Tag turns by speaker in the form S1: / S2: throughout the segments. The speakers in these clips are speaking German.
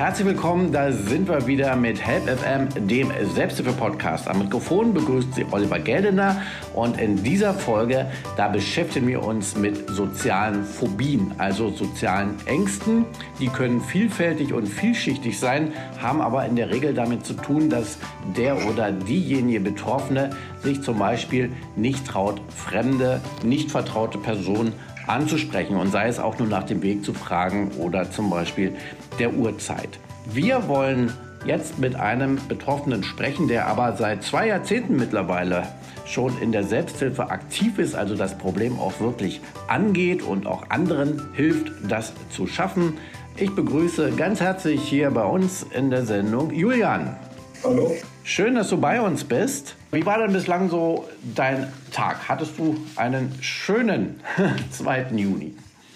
S1: Herzlich willkommen, da sind wir wieder mit Help FM, dem Selbsthilfe-Podcast. Am Mikrofon begrüßt Sie Oliver Geldener und in dieser Folge, da beschäftigen wir uns mit sozialen Phobien, also sozialen Ängsten. Die können vielfältig und vielschichtig sein, haben aber in der Regel damit zu tun, dass der oder diejenige Betroffene sich zum Beispiel nicht traut, fremde, nicht vertraute Personen anzusprechen und sei es auch nur nach dem Weg zu fragen oder zum Beispiel der Uhrzeit. Wir wollen jetzt mit einem Betroffenen sprechen, der aber seit zwei Jahrzehnten mittlerweile schon in der Selbsthilfe aktiv ist, also das Problem auch wirklich angeht und auch anderen hilft, das zu schaffen. Ich begrüße ganz herzlich hier bei uns in der Sendung Julian.
S2: Hallo.
S1: Schön, dass du bei uns bist. Wie war denn bislang so dein Tag? Hattest du einen schönen 2. Juni?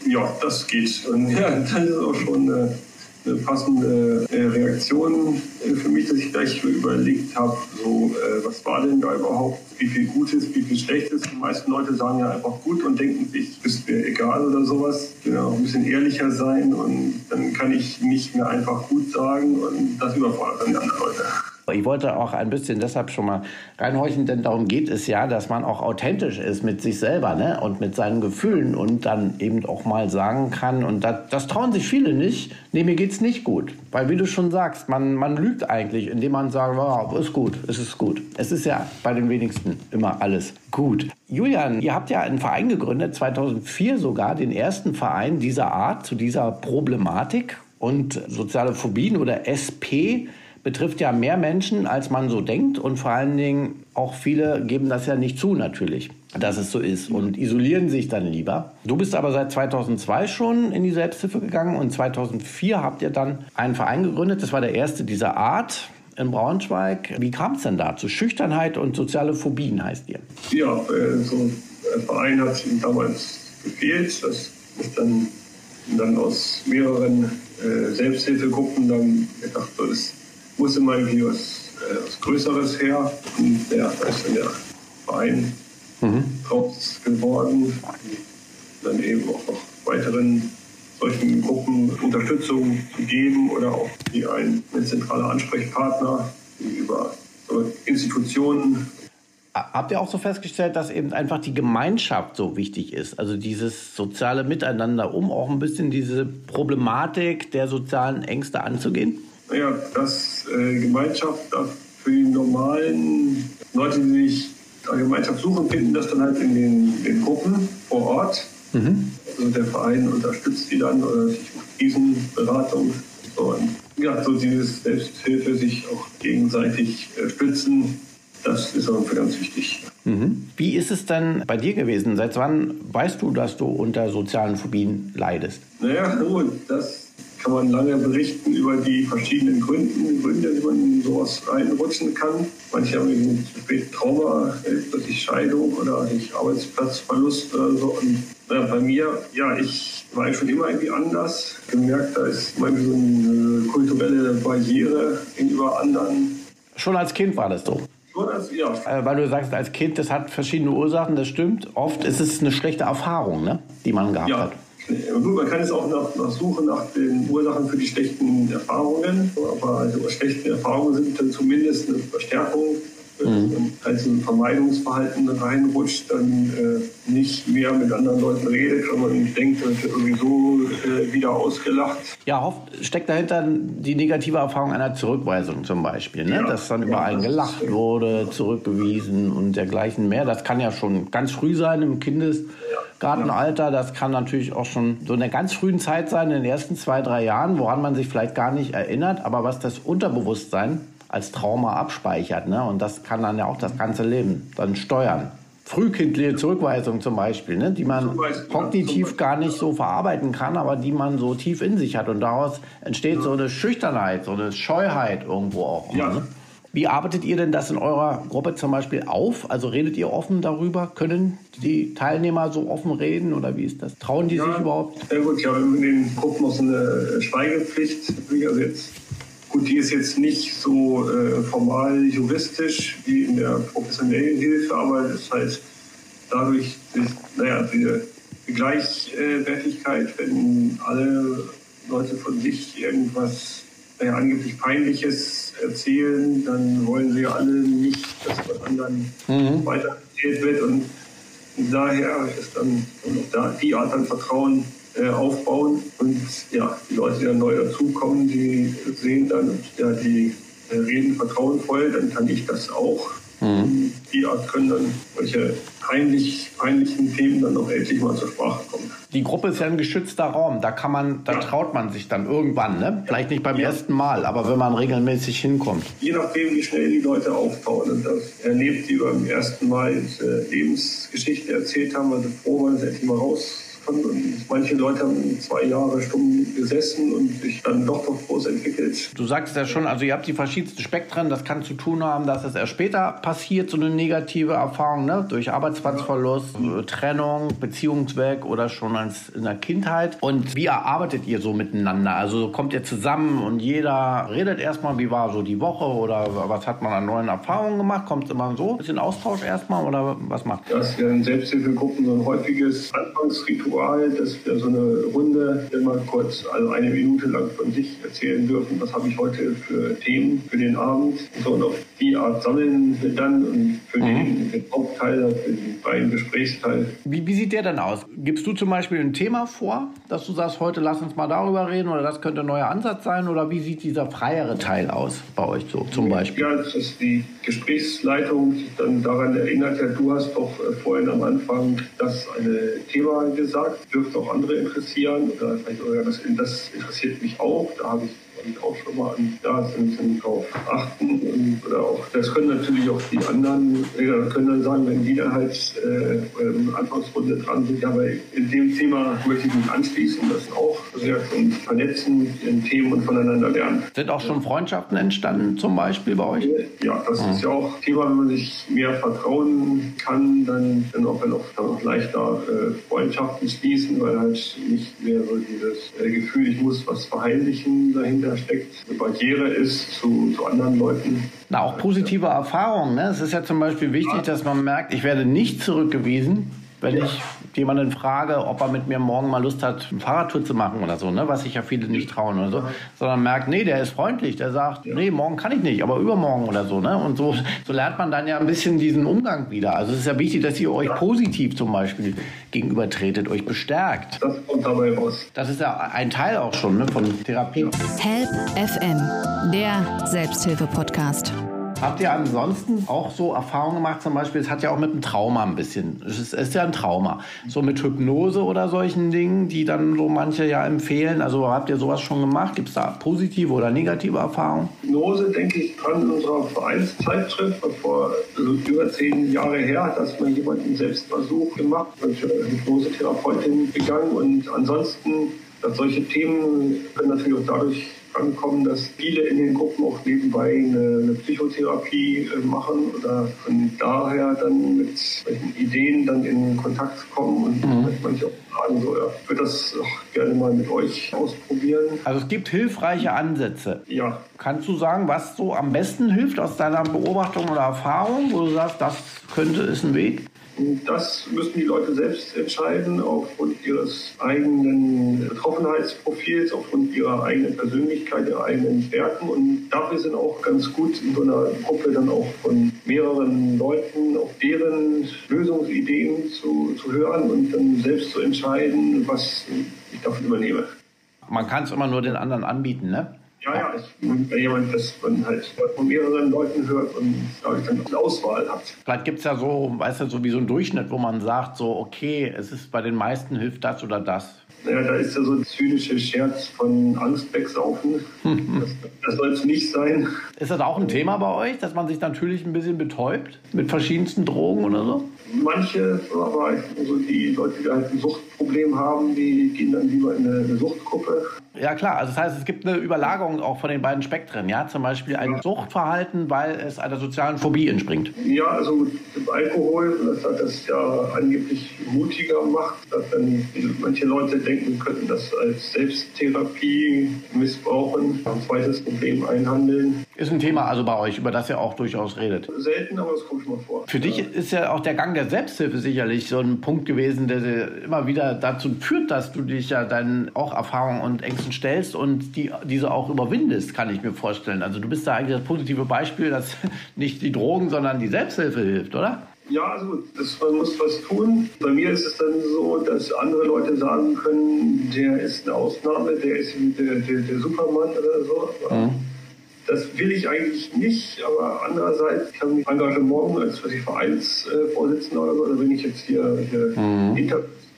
S2: Ja, das geht. Und ja, das ist auch schon eine, eine passende äh, Reaktion äh, für mich, dass ich gleich überlegt habe, so, äh, was war denn da überhaupt, wie viel Gutes, wie viel Schlechtes. Die meisten Leute sagen ja einfach gut und denken sich, ist mir egal oder sowas. Ja, ein bisschen ehrlicher sein und dann kann ich nicht mehr einfach gut sagen und das überfordert dann die anderen Leute.
S1: Ich wollte auch ein bisschen deshalb schon mal reinhorchen, denn darum geht es ja, dass man auch authentisch ist mit sich selber ne? und mit seinen Gefühlen und dann eben auch mal sagen kann, und das, das trauen sich viele nicht, nee, mir geht's nicht gut. Weil wie du schon sagst, man, man lügt eigentlich, indem man sagt, oh, ist gut, es ist gut. Es ist ja bei den wenigsten immer alles gut. Julian, ihr habt ja einen Verein gegründet, 2004 sogar, den ersten Verein dieser Art zu dieser Problematik und soziale Phobien oder SP betrifft ja mehr Menschen, als man so denkt. Und vor allen Dingen auch viele geben das ja nicht zu, natürlich, dass es so ist und isolieren sich dann lieber. Du bist aber seit 2002 schon in die Selbsthilfe gegangen und 2004 habt ihr dann einen Verein gegründet. Das war der erste dieser Art in Braunschweig. Wie kam es denn dazu? Schüchternheit und soziale Phobien heißt ihr.
S2: Ja, äh, so ein Verein hat ihm damals gefehlt. Das ist dann, dann aus mehreren äh, Selbsthilfegruppen dann gedacht, das muss immer irgendwie was, äh, was Größeres her. Und ja, da ist dann der Verein mhm. draus geworden. Dann eben auch noch weiteren solchen Gruppen Unterstützung zu geben oder auch wie ein, ein zentraler Ansprechpartner über Institutionen.
S1: Habt ihr auch so festgestellt, dass eben einfach die Gemeinschaft so wichtig ist? Also dieses soziale Miteinander, um auch ein bisschen diese Problematik der sozialen Ängste anzugehen?
S2: Naja, dass äh, Gemeinschaft für die normalen Leute, die sich eine Gemeinschaft suchen, finden das dann halt in den, den Gruppen vor Ort. Mhm. Also der Verein unterstützt die dann oder sich Krisenberatung. So. Und ja, so dieses Selbsthilfe, sich auch gegenseitig äh, stützen, das ist auch ganz wichtig.
S1: Mhm. Wie ist es denn bei dir gewesen? Seit wann weißt du, dass du unter sozialen Phobien leidest?
S2: Naja, gut, das kann man lange berichten über die verschiedenen Gründe, Gründe wie man in sowas reinrutschen kann. Manche haben eben spät Trauma, plötzlich Scheidung oder durch Arbeitsplatzverlust oder so. Und ja, bei mir, ja, ich war schon immer irgendwie anders. Gemerkt, da ist immer so eine kulturelle Barriere gegenüber anderen.
S1: Schon als Kind war das so?
S2: Als, ja.
S1: Äh, weil du sagst, als Kind, das hat verschiedene Ursachen, das stimmt. Oft ist es eine schlechte Erfahrung, ne, die man gehabt
S2: ja.
S1: hat.
S2: Gut, man kann es auch nach, nach suchen nach den Ursachen für die schlechten Erfahrungen, aber also schlechte Erfahrungen sind dann zumindest eine Verstärkung. Wenn mhm. also ein Vermeidungsverhalten reinrutscht, dann äh, nicht mehr mit anderen Leuten redet, wenn man denkt, man wird irgendwie so äh, wieder ausgelacht.
S1: Ja, oft steckt dahinter die negative Erfahrung einer Zurückweisung zum Beispiel, ne? Ja, dass dann über ja, einen gelacht wurde, zurückgewiesen und dergleichen mehr. Das kann ja schon ganz früh sein im Kindes. Ja Gartenalter, das kann natürlich auch schon so in der ganz frühen Zeit sein, in den ersten zwei, drei Jahren, woran man sich vielleicht gar nicht erinnert, aber was das Unterbewusstsein als Trauma abspeichert. Ne? Und das kann dann ja auch das ganze Leben dann steuern. Frühkindliche Zurückweisung zum Beispiel, ne? die man kognitiv gar nicht so verarbeiten kann, aber die man so tief in sich hat. Und daraus entsteht so eine Schüchternheit, so eine Scheuheit irgendwo auch. Ja. Ne? Wie arbeitet ihr denn das in eurer Gruppe zum Beispiel auf? Also redet ihr offen darüber? Können die Teilnehmer so offen reden oder wie ist das? Trauen die ja, sich überhaupt?
S2: Ja gut, ja, in den Gruppen so eine Schweigepflicht. Also jetzt, gut, die ist jetzt nicht so äh, formal juristisch wie in der professionellen Hilfe, aber das heißt, dadurch, naja, diese Gleichwertigkeit, wenn alle Leute von sich irgendwas naja, angeblich Peinliches erzählen, dann wollen sie alle nicht, dass von anderen mhm. weiter erzählt wird. Und daher ist dann da die Art an Vertrauen äh, aufbauen. Und ja, die Leute, die dann neu dazukommen, die sehen dann, ja, die äh, reden vertrauensvoll, dann kann ich das auch. Mhm. Die Art können dann solche peinlich, peinlichen Themen dann auch endlich mal zur Sprache kommen.
S1: Die Gruppe ist ja ein geschützter Raum. Da kann man, da ja. traut man sich dann irgendwann, ne? Vielleicht nicht beim ja. ersten Mal, aber wenn man regelmäßig hinkommt.
S2: Je nachdem, wie schnell die Leute aufbauen. Und das erlebt, die beim ersten Mal Lebensgeschichte erzählt haben, also froh waren, sie endlich mal raus und manche Leute haben zwei Jahre stumm gesessen und sich dann doch noch groß entwickelt.
S1: Du sagst ja schon, also ihr habt die verschiedensten Spektren. Das kann zu tun haben, dass es erst später passiert, so eine negative Erfahrung, ne? durch Arbeitsplatzverlust, ja. Trennung, Beziehungsweg oder schon als in der Kindheit. Und wie erarbeitet ihr so miteinander? Also kommt ihr zusammen und jeder redet erstmal, wie war so die Woche oder was hat man an neuen Erfahrungen gemacht? Kommt es immer so ein bisschen Austausch erstmal oder was macht
S2: ihr? Das wären Selbsthilfegruppen so ein häufiges Anfangsritual Ritual, dass wir so eine Runde immer kurz, also eine Minute lang von sich erzählen dürfen, was habe ich heute für Themen für den Abend. So, und auf die Art sammeln wir dann und für mhm. den, den Hauptteil, für den freien Gesprächsteil.
S1: Wie, wie sieht der dann aus? Gibst du zum Beispiel ein Thema vor, dass du sagst, heute lass uns mal darüber reden oder das könnte ein neuer Ansatz sein oder wie sieht dieser freiere Teil aus bei euch so zum Beispiel?
S2: Ja, das ist die Gesprächsleitung sich dann daran erinnert, ja, du hast doch äh, vorhin am Anfang das eine Thema gesagt, dürfte auch andere interessieren. Oder vielleicht das, das interessiert mich auch, da habe ich und auch schon mal an da sind, sind drauf achten. Und, oder auch, das können natürlich auch die anderen, äh, können dann sagen, wenn die da halt äh, in Anfangsrunde dran sind, ja, aber in dem Thema möchte ich mich anschließen, das auch sehr schon vernetzen in Themen und voneinander lernen.
S1: Sind auch schon Freundschaften entstanden, zum Beispiel bei euch?
S2: Ja, das mhm. ist ja auch Thema, wenn man sich mehr vertrauen kann, dann, dann auch, wenn auch, dann auch leichter äh, Freundschaften schließen, weil halt nicht mehr so dieses äh, Gefühl, ich muss was verheimlichen dahinter steckt, eine Barriere ist zu, zu anderen Leuten.
S1: Na, auch positive Erfahrungen. Ne? Es ist ja zum Beispiel wichtig, dass man merkt, ich werde nicht zurückgewiesen, wenn ja. ich jemanden frage, ob er mit mir morgen mal Lust hat, eine Fahrradtour zu machen oder so, ne? was sich ja viele nicht trauen oder so, sondern merkt, nee, der ist freundlich, der sagt, ja. nee, morgen kann ich nicht, aber übermorgen oder so. Ne? Und so, so lernt man dann ja ein bisschen diesen Umgang wieder. Also es ist ja wichtig, dass ihr euch ja. positiv zum Beispiel gegenübertretet, euch bestärkt.
S2: Das kommt dabei raus.
S1: Das ist ja ein Teil auch schon ne, von Therapie.
S3: Help FM, der Selbsthilfe-Podcast.
S1: Habt ihr ansonsten auch so Erfahrungen gemacht, zum Beispiel, es hat ja auch mit einem Trauma ein bisschen, es ist, ja ein Trauma, so mit Hypnose oder solchen Dingen, die dann so manche ja empfehlen, also habt ihr sowas schon gemacht? Gibt es da positive oder negative Erfahrungen?
S2: Hypnose denke ich dran in unserer Vereinszeitschrift, vor also über zehn Jahre her hat das mal jemand einen Selbstversuch gemacht, mit Hypnosetherapeutin gegangen. Und ansonsten solche Themen können natürlich auch dadurch ankommen, dass viele in den Gruppen auch nebenbei eine, eine Psychotherapie äh, machen oder von daher dann mit solchen Ideen dann in Kontakt kommen und mhm. manche auch sagen so, ja, ich würde das auch gerne mal mit euch ausprobieren.
S1: Also es gibt hilfreiche Ansätze.
S2: Ja.
S1: Kannst du sagen, was so am besten hilft aus deiner Beobachtung oder Erfahrung, wo du sagst, das könnte ist ein Weg?
S2: Das müssen die Leute selbst entscheiden, aufgrund ihres eigenen Betroffenheitsprofils, aufgrund ihrer eigenen Persönlichkeit, ihrer eigenen Stärken. Und dafür sind auch ganz gut in so einer Gruppe dann auch von mehreren Leuten, auch deren Lösungsideen zu, zu hören und dann selbst zu entscheiden, was ich davon übernehme.
S1: Man kann es immer nur den anderen anbieten, ne?
S2: Ja, ja, ich, wenn jemand das man halt von mehreren Leuten hört und dadurch dann eine Auswahl hat.
S1: Vielleicht gibt es ja so, weißt du, so wie so ein Durchschnitt, wo man sagt, so, okay, es ist bei den meisten hilft das oder das.
S2: Naja, da ist ja so ein zynischer Scherz von Angst wegsaufen. das, das soll es nicht sein.
S1: Ist das auch ein Thema bei euch, dass man sich natürlich ein bisschen betäubt mit verschiedensten Drogen oder so?
S2: Manche, aber also die Leute, die halt ein Suchtproblem haben, die gehen dann lieber in eine, eine Suchtgruppe.
S1: Ja klar, also das heißt, es gibt eine Überlagerung Unterscheidung auch von den beiden Spektren, ja? Zum Beispiel ein Suchtverhalten, weil es einer sozialen Phobie entspringt.
S2: Ja, also Alkohol, das hat das ja angeblich mutiger macht, dass dann manche Leute denken könnten, das als Selbsttherapie missbrauchen, ein zweites Problem einhandeln.
S1: Ist ein Thema also bei euch, über das ihr auch durchaus redet.
S2: Selten, aber das kommt schon mal vor.
S1: Für dich ist ja auch der Gang der Selbsthilfe sicherlich so ein Punkt gewesen, der immer wieder dazu führt, dass du dich ja deinen auch Erfahrungen und Ängsten stellst und die, diese auch überwindest, kann ich mir vorstellen. Also du bist da eigentlich das positive Beispiel, dass nicht die Drogen, sondern die Selbsthilfe hilft, oder?
S2: Ja, also das, man muss was tun. Bei mir ist es dann so, dass andere Leute sagen können, der ist eine Ausnahme, der ist der, der, der Supermann oder so. Mhm. Das will ich eigentlich nicht, aber andererseits kann ich Engagement als was ich Vereinsvorsitzender oder so, oder wenn ich jetzt hier, hier mhm.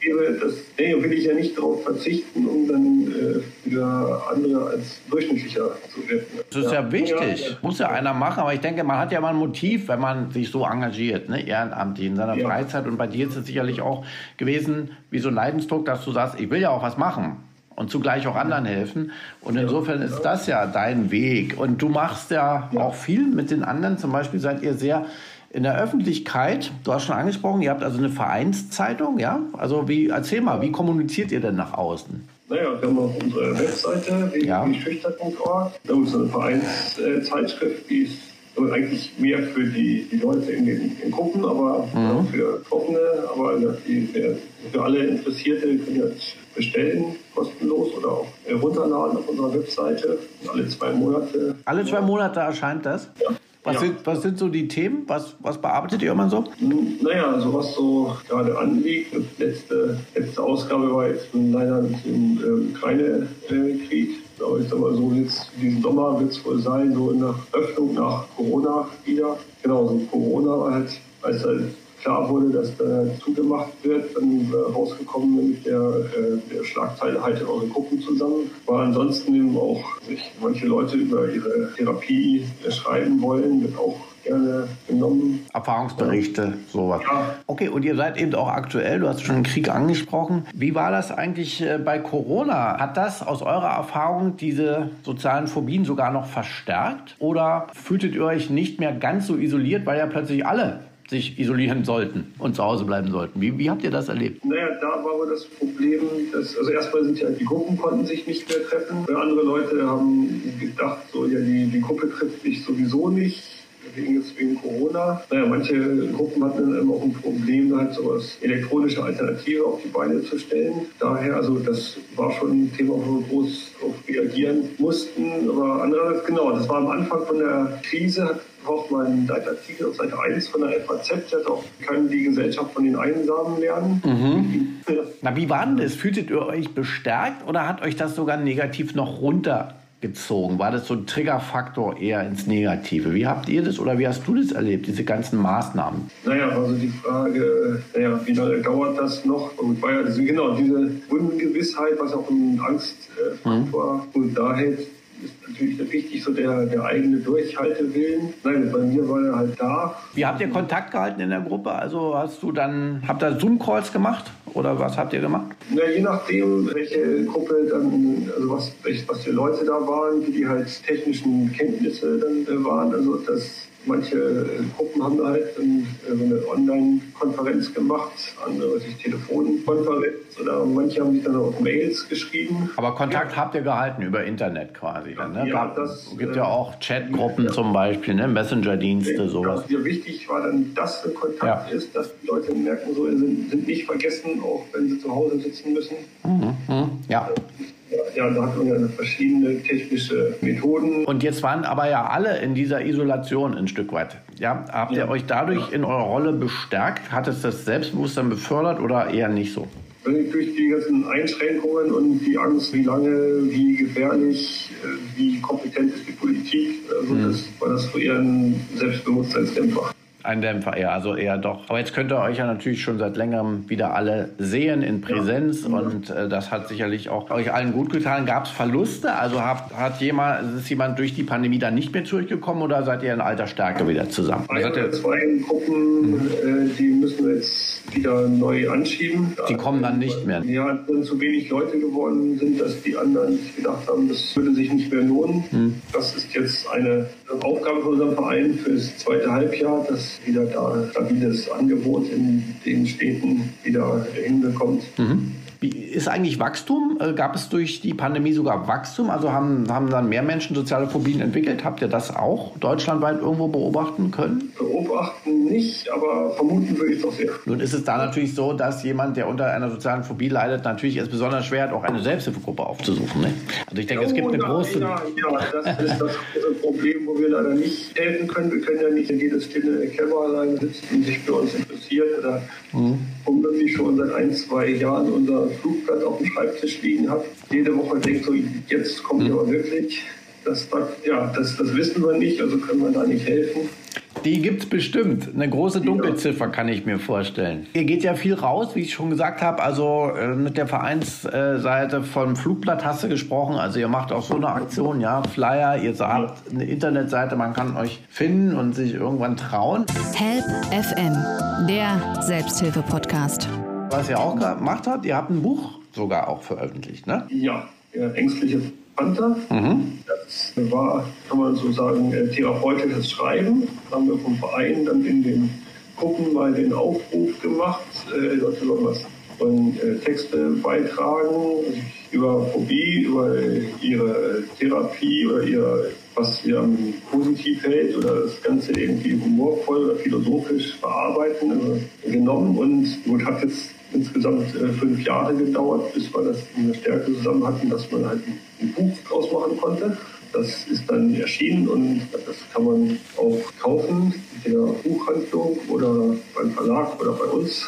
S2: Gebe, das nee, will ich ja nicht darauf verzichten, um dann äh, für andere als durchschnittlicher zu werden.
S1: Das ist ja, ja wichtig, ja, muss ja einer machen, aber ich denke, man hat ja mal ein Motiv, wenn man sich so engagiert, ne, ehrenamtlich in seiner ja. Freizeit und bei dir ist es sicherlich auch gewesen, wie so ein Leidensdruck, dass du sagst, ich will ja auch was machen und zugleich auch anderen helfen. Und insofern ist das ja dein Weg. Und du machst ja, auch viel mit den anderen. Zum Beispiel seid ihr sehr in der Öffentlichkeit. Du hast schon angesprochen, ihr habt also eine Vereinszeitung, ja? Also wie, erzähl mal, wie kommuniziert ihr denn nach außen?
S2: Naja, wir haben auf unserer Webseite www.schüchtern.org. Da ist eine Vereinszeitschrift, die ist eigentlich mehr für die, die Leute in den in Gruppen, aber mhm. auch für Trockene, aber die, für alle Interessierte können das bestellen, kostenlos oder auch runterladen auf unserer Webseite. Alle zwei Monate.
S1: Alle zwei Monate erscheint das? Ja. Was, ja. sind, was sind so die Themen? Was, was bearbeitet ihr immer so?
S2: Naja, also was so gerade anliegt. Letzte, letzte Ausgabe war jetzt leider im äh, Ukraine-Krieg. Aber ich sag mal so, jetzt diesen Sommer wird es wohl sein, so in der Öffnung nach Corona wieder. Genau, so Corona halt, als halt klar wurde, dass da zugemacht wird, dann äh, rausgekommen mit der, äh, der Schlagzeile Haltet eure Gruppen zusammen. War ansonsten eben auch sich manche Leute über ihre Therapie schreiben wollen, wird auch gerne genommen.
S1: Erfahrungsberichte, sowas. Ja. Okay, und ihr seid eben auch aktuell, du hast schon den Krieg angesprochen. Wie war das eigentlich äh, bei Corona? Hat das aus eurer Erfahrung diese sozialen Phobien sogar noch verstärkt? Oder fühltet ihr euch nicht mehr ganz so isoliert, weil ja plötzlich alle sich isolieren sollten und zu Hause bleiben sollten. Wie, wie habt ihr das erlebt?
S2: Naja, da war aber das Problem, dass, also erstmal sind ja die Gruppen konnten sich nicht mehr treffen. Andere Leute haben gedacht, so, ja, die, die Gruppe trifft sich sowieso nicht wegen, wegen Corona. Naja, manche Gruppen hatten dann auch ein Problem, halt so als elektronische Alternative auf die Beine zu stellen. Daher, also das war schon ein Thema, wo wir groß auf reagieren mussten. Aber andererseits, genau, das war am Anfang von der Krise, hat auch mal einen Leitartikel auf Seite 1 von der FAZ, der auch, kann die Gesellschaft von den Einsamen lernen.
S1: Mhm. Na, wie war denn das? Fühltet ihr euch bestärkt oder hat euch das sogar negativ noch runtergezogen? War das so ein Triggerfaktor eher ins Negative? Wie habt ihr das oder wie hast du das erlebt, diese ganzen Maßnahmen?
S2: Naja, also die Frage, naja, wie lange dauert das noch? Und war ja, also genau, diese Ungewissheit, was auch ein Angstfaktor mhm. und da hält ist natürlich wichtig, so der, der eigene Durchhaltewillen. Nein, bei mir war er halt da.
S1: Wie habt ihr Kontakt gehalten in der Gruppe? Also hast du dann, habt ihr Zoom-Calls gemacht oder was habt ihr gemacht?
S2: Na, je nachdem, welche Gruppe dann, also was, was für Leute da waren, wie die halt technischen Kenntnisse dann äh, waren. Also das Manche äh, Gruppen haben halt äh, eine Online-Konferenz gemacht, andere sich Telefonkonferenz oder manche haben sich dann auch Mails geschrieben.
S1: Aber Kontakt ja. habt ihr gehalten über Internet quasi dann, ne? Ja, das gibt ja auch Chatgruppen ja. zum Beispiel, ne? Messenger-Dienste, sowas.
S2: Ja, wichtig war dann, dass ein Kontakt ist, dass die Leute merken, so sind, sind nicht vergessen, auch wenn sie zu Hause sitzen müssen.
S1: Mhm. Mhm. Ja.
S2: Ja, da hat man ja verschiedene technische Methoden.
S1: Und jetzt waren aber ja alle in dieser Isolation ein Stück weit. Ja, habt ihr euch dadurch in eurer Rolle bestärkt? Hat es das Selbstbewusstsein befördert oder eher nicht so?
S2: Durch die ganzen Einschränkungen und die Angst, wie lange, wie gefährlich, äh, wie kompetent ist die Politik, also mhm. das war das für eher ein Selbstbewusstseinsdämpfer.
S1: Ein Dämpfer, ja, also eher doch. Aber jetzt könnt ihr euch ja natürlich schon seit längerem wieder alle sehen in Präsenz ja. und äh, das hat sicherlich auch euch allen gut getan. Gab es Verluste? Also hat, hat jemand, ist jemand durch die Pandemie dann nicht mehr zurückgekommen oder seid ihr in alter Stärke wieder zusammen?
S2: Ein oder zwei Gruppen, mhm. äh, die müssen wir jetzt wieder neu anschieben.
S1: Die kommen dann nicht mehr?
S2: Ja, dann zu wenig Leute geworden sind, dass die anderen gedacht haben, das würde sich nicht mehr lohnen. Mhm. Das ist jetzt eine Aufgabe von unserem Verein fürs zweite Halbjahr, dass wieder da stabiles Angebot in den Städten wieder hinbekommt.
S1: Mhm. Wie ist eigentlich Wachstum? Äh, gab es durch die Pandemie sogar Wachstum? Also haben, haben dann mehr Menschen soziale Phobien entwickelt? Habt ihr das auch deutschlandweit irgendwo beobachten können?
S2: Beobachten nicht, aber vermuten würde ich doch sehr.
S1: Nun ist es da natürlich so, dass jemand, der unter einer sozialen Phobie leidet, natürlich es besonders schwer hat, auch eine Selbsthilfegruppe aufzusuchen. Ne? Also ich denke, oh, es gibt eine
S2: ja,
S1: große...
S2: Ja, ja, das ist das Problem, wo wir leider nicht helfen können. Wir können ja nicht in jedes stille Kämmerlein sitzen und sich für uns interessiert oder mhm. Womöglich schon seit ein, zwei Jahren unser Flugblatt auf dem Schreibtisch liegen habe. Jede Woche denkt so, jetzt kommt mhm. aber wirklich. Das, ja, das, das wissen wir nicht, also können wir da nicht helfen.
S1: Die gibt es bestimmt. Eine große Dunkelziffer kann ich mir vorstellen. Ihr geht ja viel raus, wie ich schon gesagt habe. Also äh, mit der Vereinsseite vom Flugblatt hast du gesprochen. Also ihr macht auch so eine Aktion, ja, Flyer. Ihr habt eine Internetseite, man kann euch finden und sich irgendwann trauen.
S3: Help FM, der Selbsthilfe-Podcast.
S1: Was ihr auch gemacht habt, ihr habt ein Buch sogar auch veröffentlicht, ne?
S2: Ja, der ängstliche Panther. Mhm. Das war, kann man so sagen, äh, therapeutisches Schreiben. Da haben wir vom Verein dann in den Gruppen mal den Aufruf gemacht, äh, Leute sollen was von äh, Texte beitragen über Phobie, über ihre Therapie oder ihre, was sie am positiv hält oder das Ganze irgendwie humorvoll oder philosophisch bearbeiten, also genommen und gut, hat jetzt insgesamt äh, fünf Jahre gedauert, bis wir das in der Stärke zusammen hatten, dass man halt ein Buch draus machen konnte. Das ist dann erschienen und das kann man auch kaufen in der Buchhandlung oder beim Verlag oder bei uns.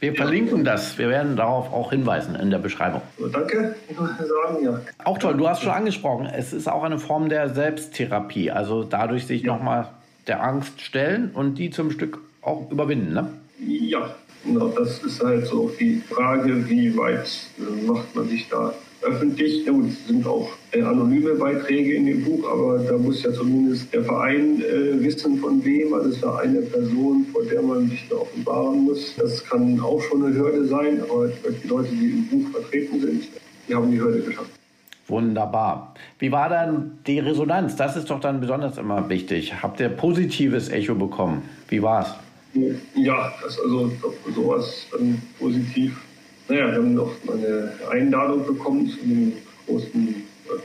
S1: Wir verlinken das. Wir werden darauf auch hinweisen in der Beschreibung.
S2: So, danke, ich sagen, ja.
S1: Auch toll, du hast schon angesprochen, es ist auch eine Form der Selbsttherapie. Also dadurch sich ja. nochmal der Angst stellen und die zum Stück auch überwinden, ne?
S2: Ja, Genau, das ist halt so die Frage, wie weit äh, macht man sich da öffentlich. Ja, es sind auch äh, anonyme Beiträge in dem Buch, aber da muss ja zumindest der Verein äh, wissen, von wem. Also es ist ja eine Person, vor der man sich da offenbaren muss. Das kann auch schon eine Hürde sein, aber die Leute, die im Buch vertreten sind, die haben die Hürde geschafft.
S1: Wunderbar. Wie war dann die Resonanz? Das ist doch dann besonders immer wichtig. Habt ihr positives Echo bekommen? Wie war es?
S2: Ja, das also sowas dann positiv. Naja, wir haben noch eine Einladung bekommen zu dem großen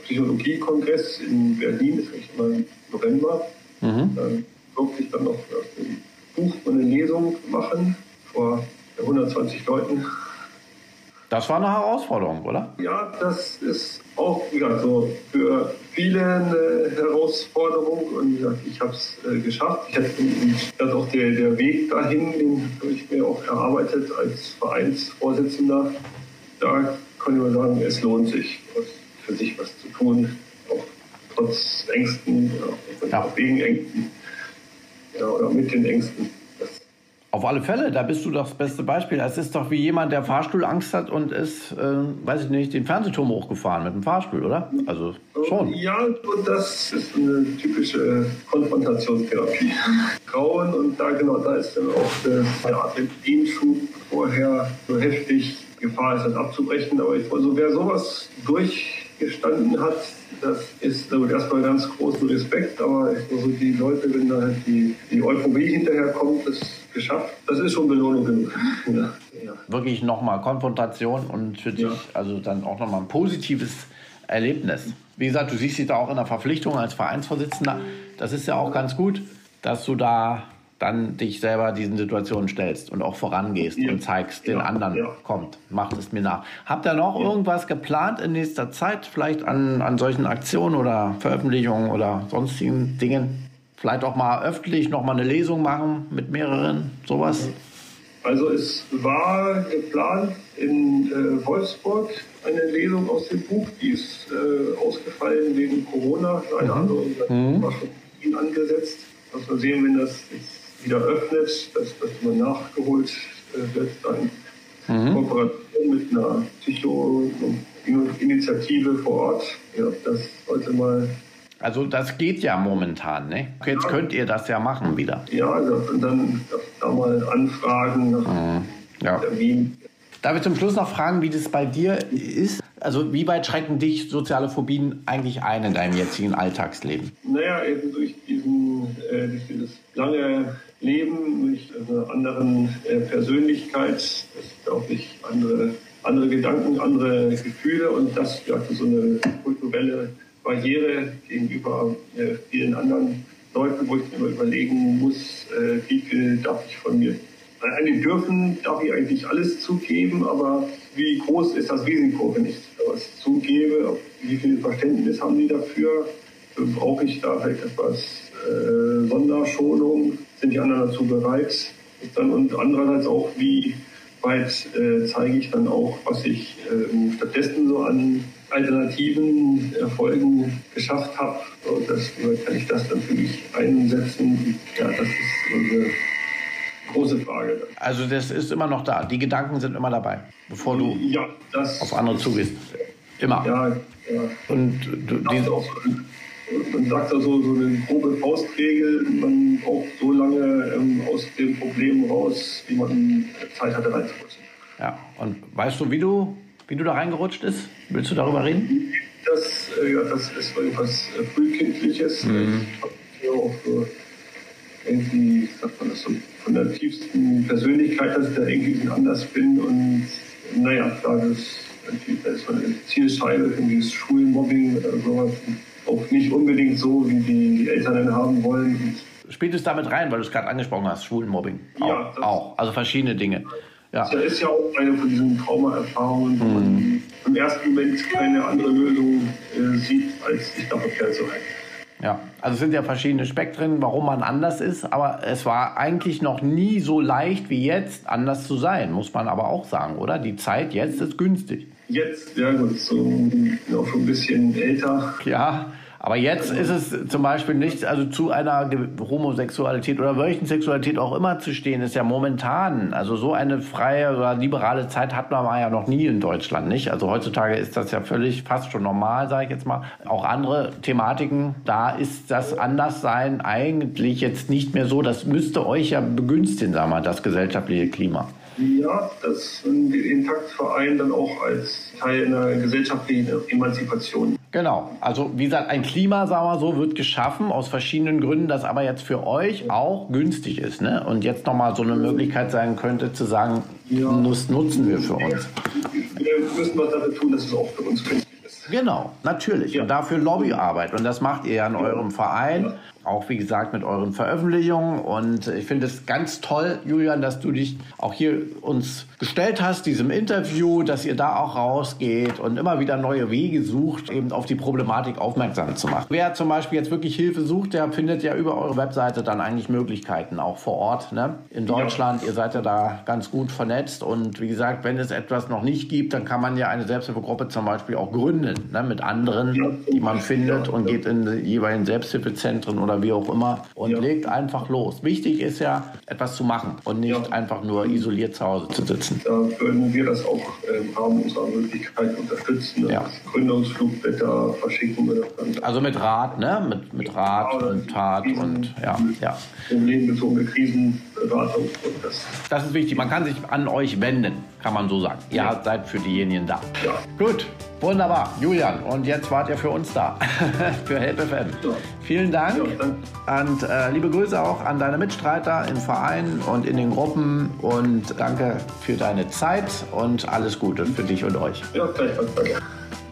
S2: Psychologiekongress in Berlin, das ist immer im November. Mhm. Dann durfte ich dann noch ein Buch und eine Lesung machen vor 120 Leuten.
S1: Das war eine Herausforderung, oder?
S2: Ja, das ist auch ja, so für viele eine Herausforderung und ja, ich habe es äh, geschafft. Ich hatte das auch der, der Weg dahin, den habe ich mir auch erarbeitet als Vereinsvorsitzender. Da kann ich mal sagen, es lohnt sich, für sich was zu tun, auch trotz Ängsten, ja. auch wegen Ängsten ja, oder mit den Ängsten.
S1: Auf alle Fälle, da bist du doch das beste Beispiel. Es ist doch wie jemand, der Fahrstuhlangst hat und ist, äh, weiß ich nicht, den Fernsehturm hochgefahren mit dem Fahrstuhl, oder? Also schon.
S2: Ja, das ist eine typische Konfrontationstherapie. Grauen und da genau, da ist dann auch der Adrenalinschub vorher so heftig. Gefahr ist, das abzubrechen. Aber ich, also wer sowas durchgestanden hat, das ist also erstmal ganz großen Respekt, aber also die Leute, wenn da halt die, die Euphorie hinterher kommt, das geschafft, das ist schon Belohnung genug.
S1: Ja, ja. Wirklich nochmal Konfrontation und für dich also dann auch nochmal ein positives Erlebnis. Wie gesagt, du siehst dich da auch in der Verpflichtung als Vereinsvorsitzender. Das ist ja auch ganz gut, dass du da dann dich selber diesen Situationen stellst und auch vorangehst ja. und zeigst den ja, anderen, ja. kommt, macht es mir nach. Habt ihr noch irgendwas geplant in nächster Zeit, vielleicht an, an solchen Aktionen oder Veröffentlichungen oder sonstigen Dingen? Vielleicht auch mal öffentlich noch mal eine Lesung machen mit mehreren, sowas?
S2: Also es war geplant in äh, Wolfsburg eine Lesung aus dem Buch, die ist äh, ausgefallen wegen Corona. Eine mhm. andere mhm. angesetzt. Muss man sehen, wenn das jetzt wieder öffnet, dass das immer nachgeholt äh, wird, dann mhm. Kooperation mit einer Psycho-Initiative vor Ort. Ja, das sollte mal
S1: also das geht ja momentan, ne? Jetzt ja. könnt ihr das ja machen wieder.
S2: Ja, also dann da mal anfragen mhm. ja.
S1: Darf ich zum Schluss noch fragen, wie das bei dir ist? Also wie weit schrecken dich soziale Phobien eigentlich ein in deinem jetzigen Alltagsleben?
S2: Naja, eben durch, diesen, äh, durch dieses lange Leben, durch eine anderen äh, Persönlichkeit, das glaube ich andere, andere Gedanken, andere Gefühle und das ja, so eine kulturelle Barriere gegenüber äh, vielen anderen Leuten, wo ich mir überlegen muss, äh, wie viel darf ich von mir an dürfen, darf ich eigentlich alles zugeben, aber wie groß ist das Risiko, wenn ich was zugebe? Wie viel Verständnis haben die dafür? Brauche ich da vielleicht etwas äh, Sonderschonung? Sind die anderen dazu bereit? Dann, und andererseits auch, wie weit äh, zeige ich dann auch, was ich äh, stattdessen so an alternativen Erfolgen geschafft habe. Das, kann ich das dann für mich einsetzen? Ja, das ist eine große Frage.
S1: Also das ist immer noch da. Die Gedanken sind immer dabei, bevor du ja, auf andere zugehst. Immer. Ja, ja. Und du,
S2: diese auch, man sagt ja so, so eine grobe Faustregel, man braucht so lange ähm, aus dem Problem raus, wie man Zeit hatte reinzurutschen.
S1: Ja, und weißt du, wie du, wie du da reingerutscht bist? Willst du darüber reden?
S2: Das, äh, ja, das ist irgendwas äh, Frühkindliches. Mhm. Ich habe auch irgendwie, sagt man das so, von der tiefsten Persönlichkeit, dass ich da irgendwie anders bin. Und naja, klar, das, das ist eine Zielscheibe für dieses Schulmobbing oder sowas. Auch nicht unbedingt so, wie die, Eltern haben wollen.
S1: Spielt es damit rein, weil du es gerade angesprochen hast, Schwulenmobbing? Auch, ja. auch. Also verschiedene Dinge.
S2: Ja. Das ist ja auch eine von diesen Traumaerfahrungen, wo mhm. man im ersten Moment keine andere Lösung äh, sieht, als sich da verkehrt zu halten.
S1: Ja, also es sind ja verschiedene Spektren, warum man anders ist, aber es war eigentlich noch nie so leicht wie jetzt, anders zu sein, muss man aber auch sagen, oder? Die Zeit jetzt ist günstig.
S2: Jetzt, ja gut, so auch schon ein bisschen älter.
S1: Ja, aber jetzt ist es zum Beispiel nicht, also zu einer Homosexualität oder welchen Sexualität auch immer zu stehen, ist ja momentan, also so eine freie oder liberale Zeit hat man ja noch nie in Deutschland, nicht? Also heutzutage ist das ja völlig fast schon normal, sage ich jetzt mal. Auch andere Thematiken, da ist das Anderssein eigentlich jetzt nicht mehr so. Das müsste euch ja begünstigen, sagen wir mal, das gesellschaftliche Klima.
S2: Ja, das den Taktverein dann auch als Teil einer gesellschaftlichen Emanzipation.
S1: Genau. Also wie gesagt, ein Klima, sagen wir so, wird geschaffen aus verschiedenen Gründen, das aber jetzt für euch auch günstig ist. Ne? Und jetzt nochmal so eine Möglichkeit sein könnte, zu sagen, ja. das nutzen wir für uns.
S2: Wir müssen was dafür tun, dass es auch für uns günstig ist.
S1: Genau, natürlich. Ja. Und dafür Lobbyarbeit. Und das macht ihr ja in eurem Verein. Ja auch wie gesagt mit euren Veröffentlichungen. Und ich finde es ganz toll, Julian, dass du dich auch hier uns gestellt hast, diesem Interview, dass ihr da auch rausgeht und immer wieder neue Wege sucht, eben auf die Problematik aufmerksam zu machen. Wer zum Beispiel jetzt wirklich Hilfe sucht, der findet ja über eure Webseite dann eigentlich Möglichkeiten, auch vor Ort. Ne? In Deutschland, ja. ihr seid ja da ganz gut vernetzt. Und wie gesagt, wenn es etwas noch nicht gibt, dann kann man ja eine Selbsthilfegruppe zum Beispiel auch gründen, ne? mit anderen, die man findet und geht in die jeweiligen Selbsthilfezentren oder wie auch immer und ja. legt einfach los. Wichtig ist ja, etwas zu machen und nicht ja. einfach nur isoliert zu Hause zu sitzen.
S2: Da würden wir das auch im Rahmen unserer Möglichkeit unterstützen. Ja. Gründungsflugblätter verschicken wir.
S1: Also mit Rat, ne? Mit, mit Rat ja, und Tat Krisen, und ja. ja.
S2: Problembezogene Krisenberatung.
S1: Das. das ist wichtig. Man kann sich an euch wenden, kann man so sagen. Ihr ja. seid für diejenigen da. Ja. Gut, Wunderbar, Julian. Und jetzt wart ihr für uns da, für Help FM. Ja. Vielen Dank. Ja, und äh, liebe Grüße auch an deine Mitstreiter im Verein und in den Gruppen. Und danke für deine Zeit und alles Gute für dich und euch. Ja, gleichfalls. Danke.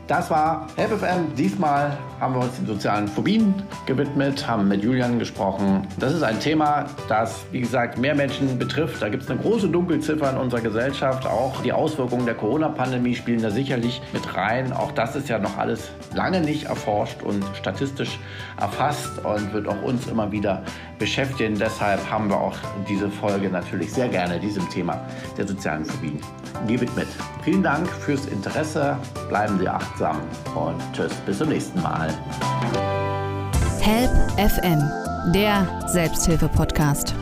S1: Das war HelpFM. Diesmal haben wir uns den sozialen Phobien gewidmet, haben mit Julian gesprochen. Das ist ein Thema, das, wie gesagt, mehr Menschen betrifft. Da gibt es eine große Dunkelziffer in unserer Gesellschaft. Auch die Auswirkungen der Corona-Pandemie spielen da sicherlich mit rein. Auch das ist ja noch alles lange nicht erforscht und statistisch erfasst und wird auch uns immer wieder beschäftigen. Deshalb haben wir auch diese Folge natürlich sehr gerne diesem Thema der sozialen Phobien gewidmet. Vielen Dank fürs Interesse. Bleiben Sie achtsam und tschüss, bis zum nächsten Mal.
S3: Help FM, der Selbsthilfe-Podcast.